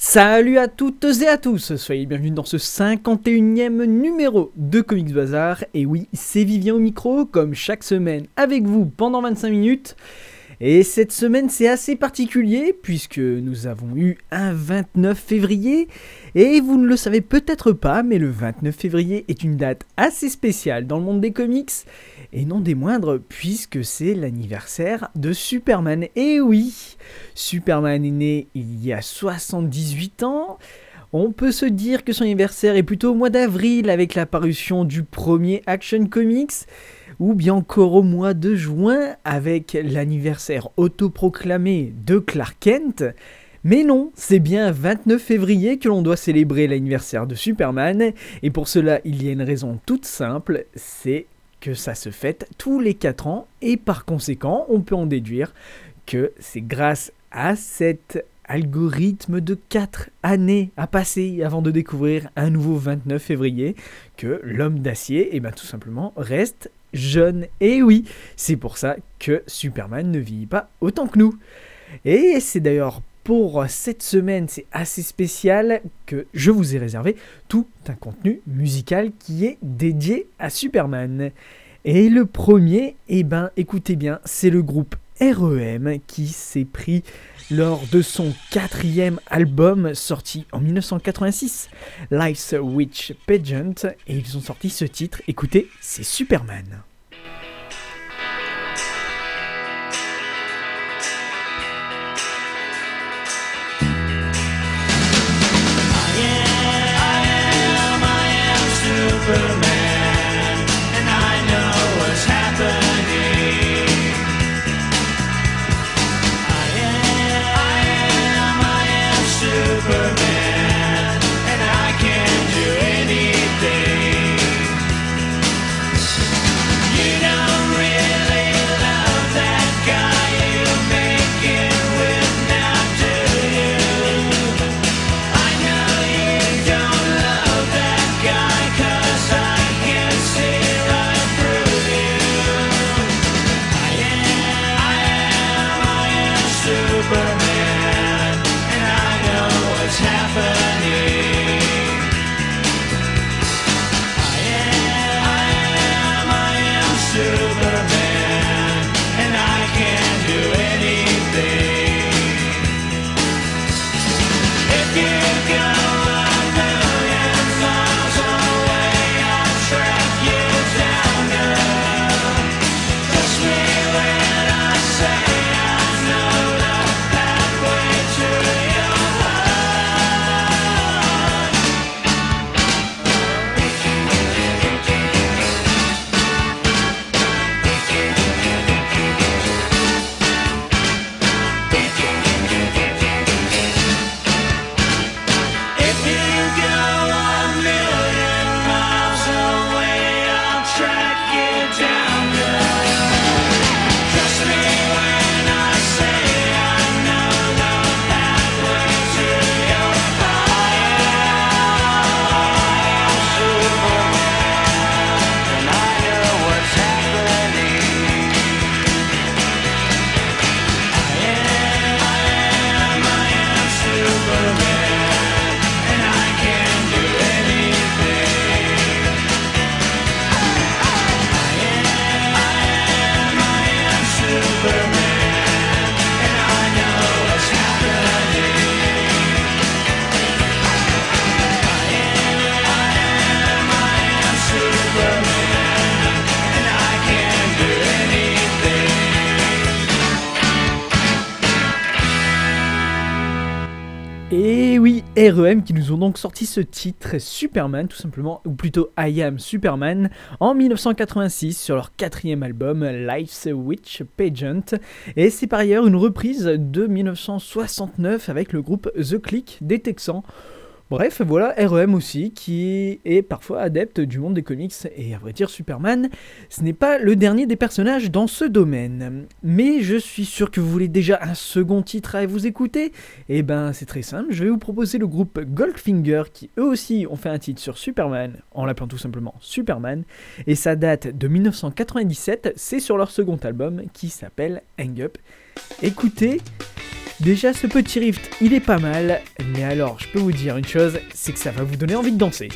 Salut à toutes et à tous, soyez bienvenus dans ce 51e numéro de Comics Bazar. Et oui, c'est Vivien au micro, comme chaque semaine, avec vous pendant 25 minutes. Et cette semaine, c'est assez particulier puisque nous avons eu un 29 février. Et vous ne le savez peut-être pas, mais le 29 février est une date assez spéciale dans le monde des comics. Et non des moindres, puisque c'est l'anniversaire de Superman. Et oui, Superman est né il y a 78 ans. On peut se dire que son anniversaire est plutôt au mois d'avril avec la parution du premier Action Comics, ou bien encore au mois de juin avec l'anniversaire autoproclamé de Clark Kent. Mais non, c'est bien 29 février que l'on doit célébrer l'anniversaire de Superman, et pour cela il y a une raison toute simple, c'est que ça se fête tous les 4 ans, et par conséquent on peut en déduire que c'est grâce à cet algorithme de 4 années à passer avant de découvrir un nouveau 29 février que l'homme d'acier, et ben tout simplement, reste jeune. Et oui, c'est pour ça que Superman ne vieillit pas autant que nous. Et c'est d'ailleurs pour cette semaine, c'est assez spécial que je vous ai réservé tout un contenu musical qui est dédié à Superman. Et le premier, eh ben écoutez bien, c'est le groupe REM qui s'est pris lors de son quatrième album sorti en 1986, Life's Witch Pageant, et ils ont sorti ce titre, écoutez, c'est Superman. REM qui nous ont donc sorti ce titre Superman tout simplement, ou plutôt I Am Superman, en 1986 sur leur quatrième album Life's Witch Pageant. Et c'est par ailleurs une reprise de 1969 avec le groupe The Click des Texans. Bref, voilà REM aussi, qui est parfois adepte du monde des comics, et à vrai dire Superman, ce n'est pas le dernier des personnages dans ce domaine. Mais je suis sûr que vous voulez déjà un second titre à vous écouter, eh ben c'est très simple, je vais vous proposer le groupe Goldfinger, qui eux aussi ont fait un titre sur Superman, en l'appelant tout simplement Superman, et ça date de 1997, c'est sur leur second album, qui s'appelle Hang Up. Écoutez, Déjà, ce petit rift, il est pas mal, mais alors, je peux vous dire une chose, c'est que ça va vous donner envie de danser.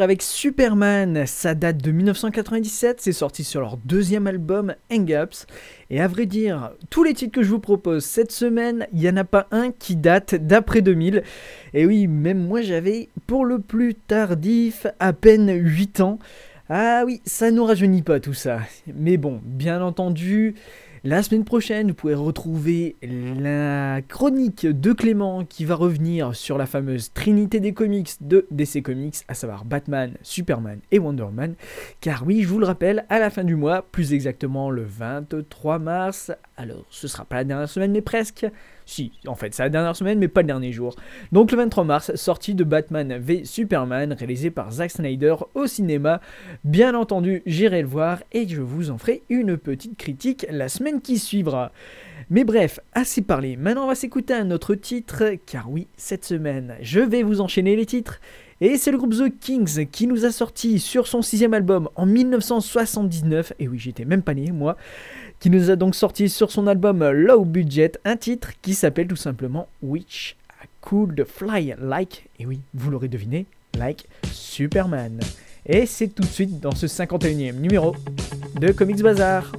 Avec Superman, ça date de 1997, c'est sorti sur leur deuxième album Hang Ups. Et à vrai dire, tous les titres que je vous propose cette semaine, il n'y en a pas un qui date d'après 2000. Et oui, même moi j'avais, pour le plus tardif, à peine 8 ans. Ah oui, ça nous rajeunit pas tout ça. Mais bon, bien entendu, la semaine prochaine, vous pouvez retrouver la chronique de Clément qui va revenir sur la fameuse trinité des comics de DC Comics, à savoir Batman, Superman et Wonder Man. Car oui, je vous le rappelle, à la fin du mois, plus exactement le 23 mars, alors ce sera pas la dernière semaine mais presque, si, en fait, c'est la dernière semaine, mais pas le dernier jour. Donc le 23 mars, sortie de Batman v Superman, réalisé par Zack Snyder au cinéma. Bien entendu, j'irai le voir et je vous en ferai une petite critique la semaine qui suivra. Mais bref, assez parlé. Maintenant, on va s'écouter un autre titre, car oui, cette semaine, je vais vous enchaîner les titres. Et c'est le groupe The Kings qui nous a sorti sur son sixième album en 1979, et oui j'étais même pas né moi, qui nous a donc sorti sur son album Low Budget un titre qui s'appelle tout simplement Which Could Fly Like, et oui, vous l'aurez deviné, like Superman. Et c'est tout de suite dans ce 51e numéro de Comics Bazar.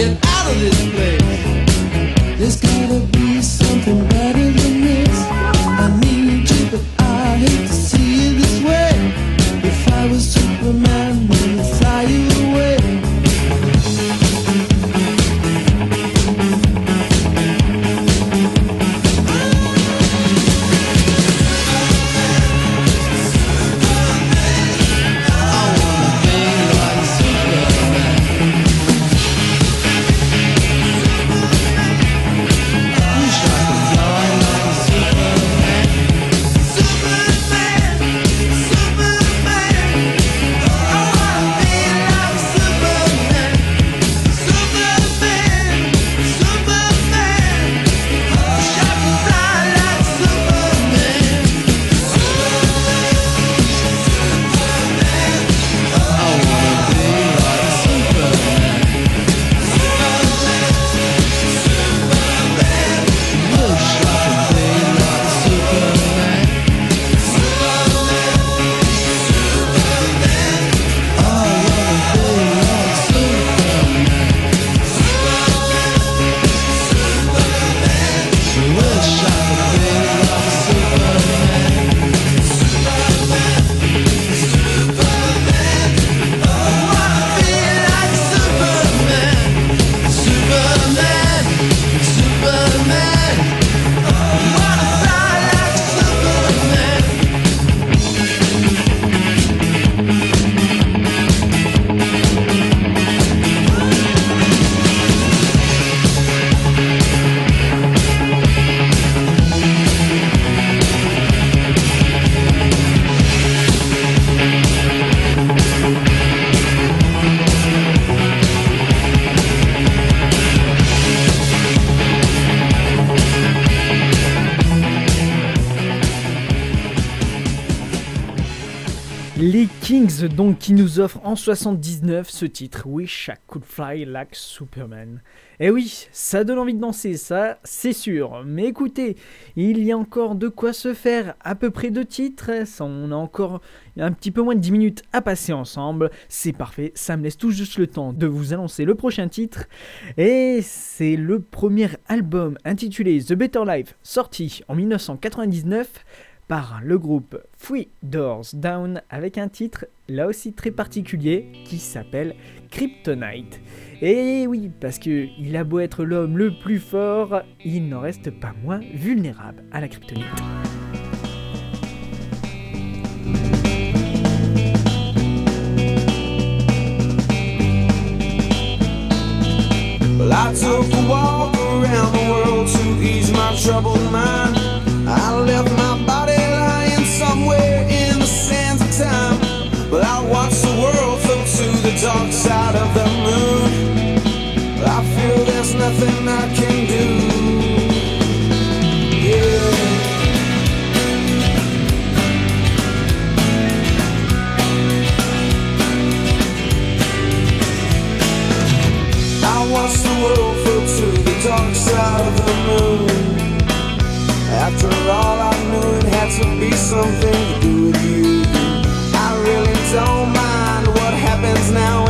get out of this place. There's gotta be something. Donc qui nous offrent en 79 ce titre Wish I Could Fly Like Superman. Et eh oui, ça donne envie de danser, ça c'est sûr. Mais écoutez, il y a encore de quoi se faire, à peu près deux titres. On a encore un petit peu moins de 10 minutes à passer ensemble. C'est parfait, ça me laisse tout juste le temps de vous annoncer le prochain titre. Et c'est le premier album intitulé The Better Life, sorti en 1999 par le groupe Three Doors Down avec un titre là aussi très particulier qui s'appelle Kryptonite. Et oui, parce que il a beau être l'homme le plus fort, il n'en reste pas moins vulnérable à la kryptonite. The dark side of the moon. I feel there's nothing I can do. Yeah. I watch the world float to the dark side of the moon. After all, I knew it had to be something to do with you. I really don't mind what happens now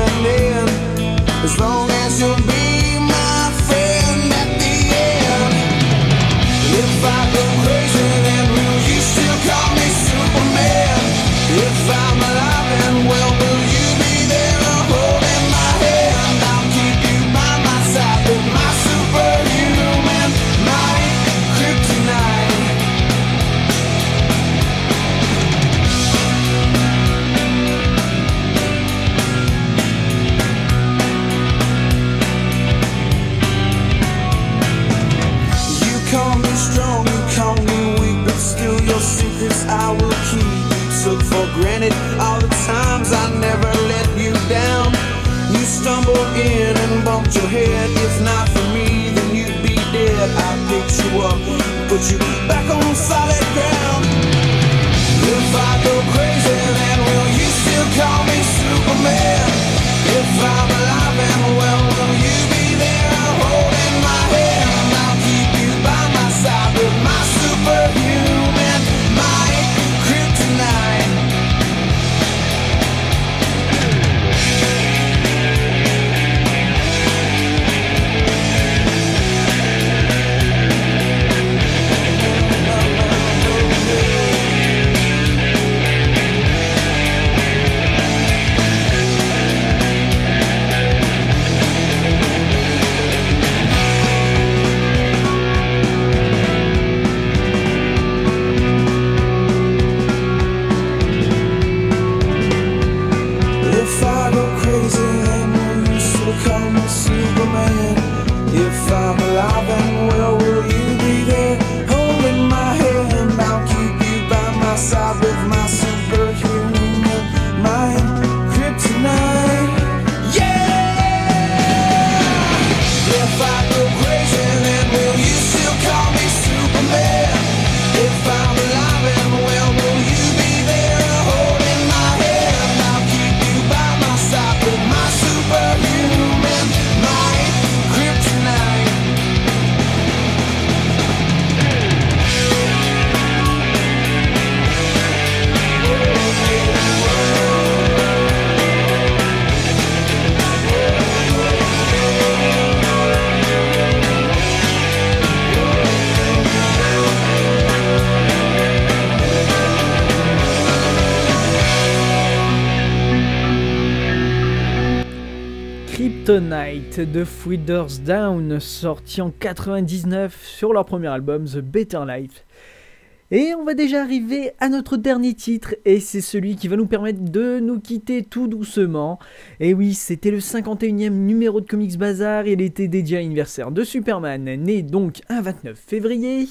Kryptonite de Feeders Down, sorti en 99 sur leur premier album The Better Life. Et on va déjà arriver à notre dernier titre, et c'est celui qui va nous permettre de nous quitter tout doucement. Et oui, c'était le 51e numéro de Comics Bazar, il était dédié à l'anniversaire de Superman, né donc un 29 février.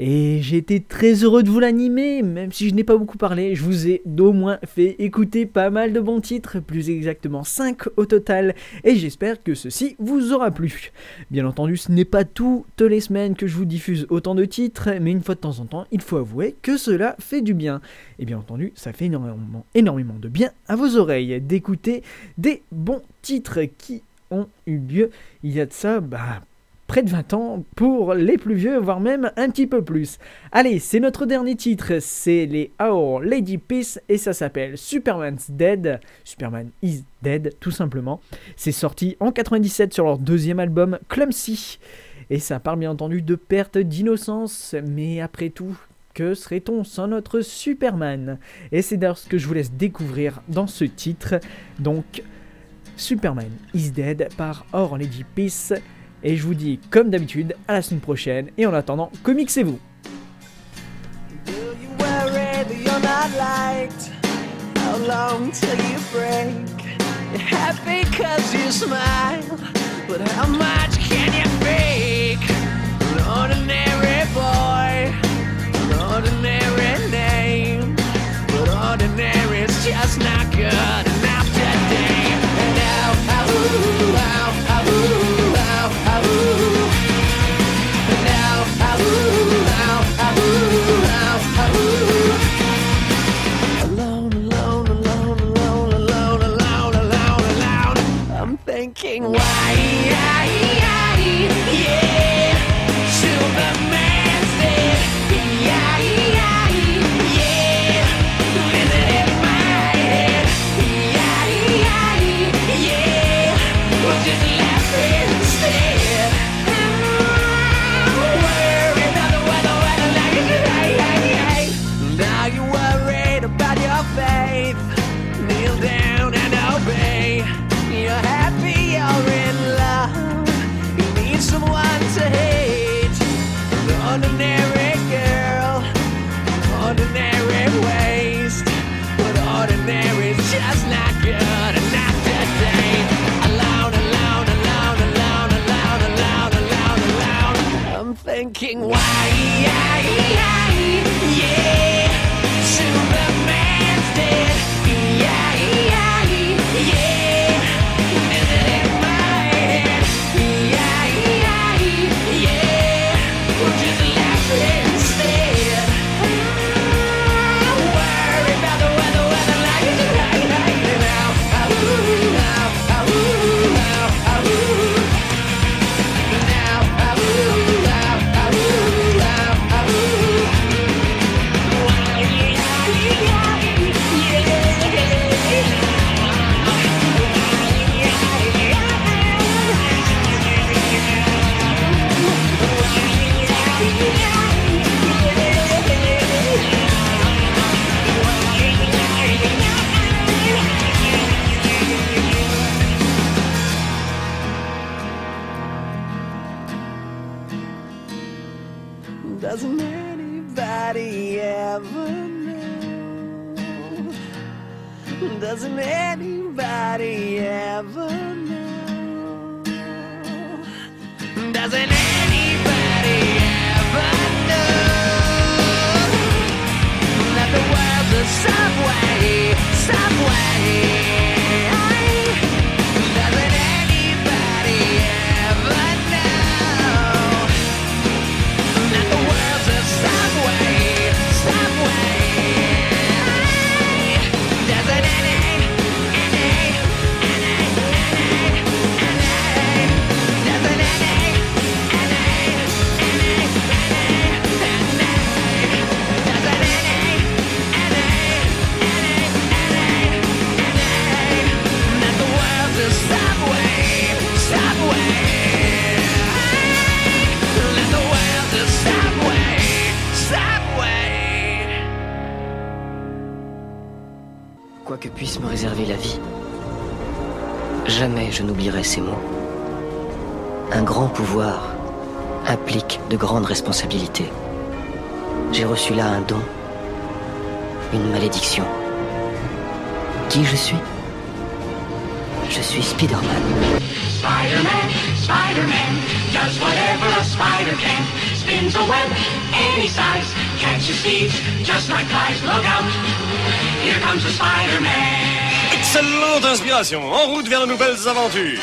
Et j'ai été très heureux de vous l'animer, même si je n'ai pas beaucoup parlé, je vous ai au moins fait écouter pas mal de bons titres, plus exactement 5 au total, et j'espère que ceci vous aura plu. Bien entendu, ce n'est pas toutes les semaines que je vous diffuse autant de titres, mais une fois de temps en temps, il faut avouer que cela fait du bien. Et bien entendu, ça fait énormément, énormément de bien à vos oreilles d'écouter des bons titres qui ont eu lieu il y a de ça, bah, près de 20 ans pour les plus vieux, voire même un petit peu plus. Allez, c'est notre dernier titre, c'est les Our Lady Peace et ça s'appelle Superman's Dead. Superman is Dead, tout simplement. C'est sorti en 97 sur leur deuxième album Clumsy. Et ça parle bien entendu de perte d'innocence, mais après tout, que serait-on sans notre Superman? Et c'est d'ailleurs ce que je vous laisse découvrir dans ce titre. Donc, Superman is Dead par Our Lady Peace. Et je vous dis, comme d'habitude, à la semaine prochaine. Et en attendant, comicsez-vous. Doesn't anybody ever know? Doesn't anybody ever know that the world's a subway, subway? Que puisse me réserver la vie, jamais je n'oublierai ces mots. Un grand pouvoir implique de grandes responsabilités. J'ai reçu là un don, une malédiction. Qui je suis? Je suis Spider-Man. Spider-Man, Spider-Man, does whatever a spider can. spins a web any size, catches thieves just like flies. Look out, here comes the Spider-Man. Excellente inspiration. En route vers de nouvelles aventures.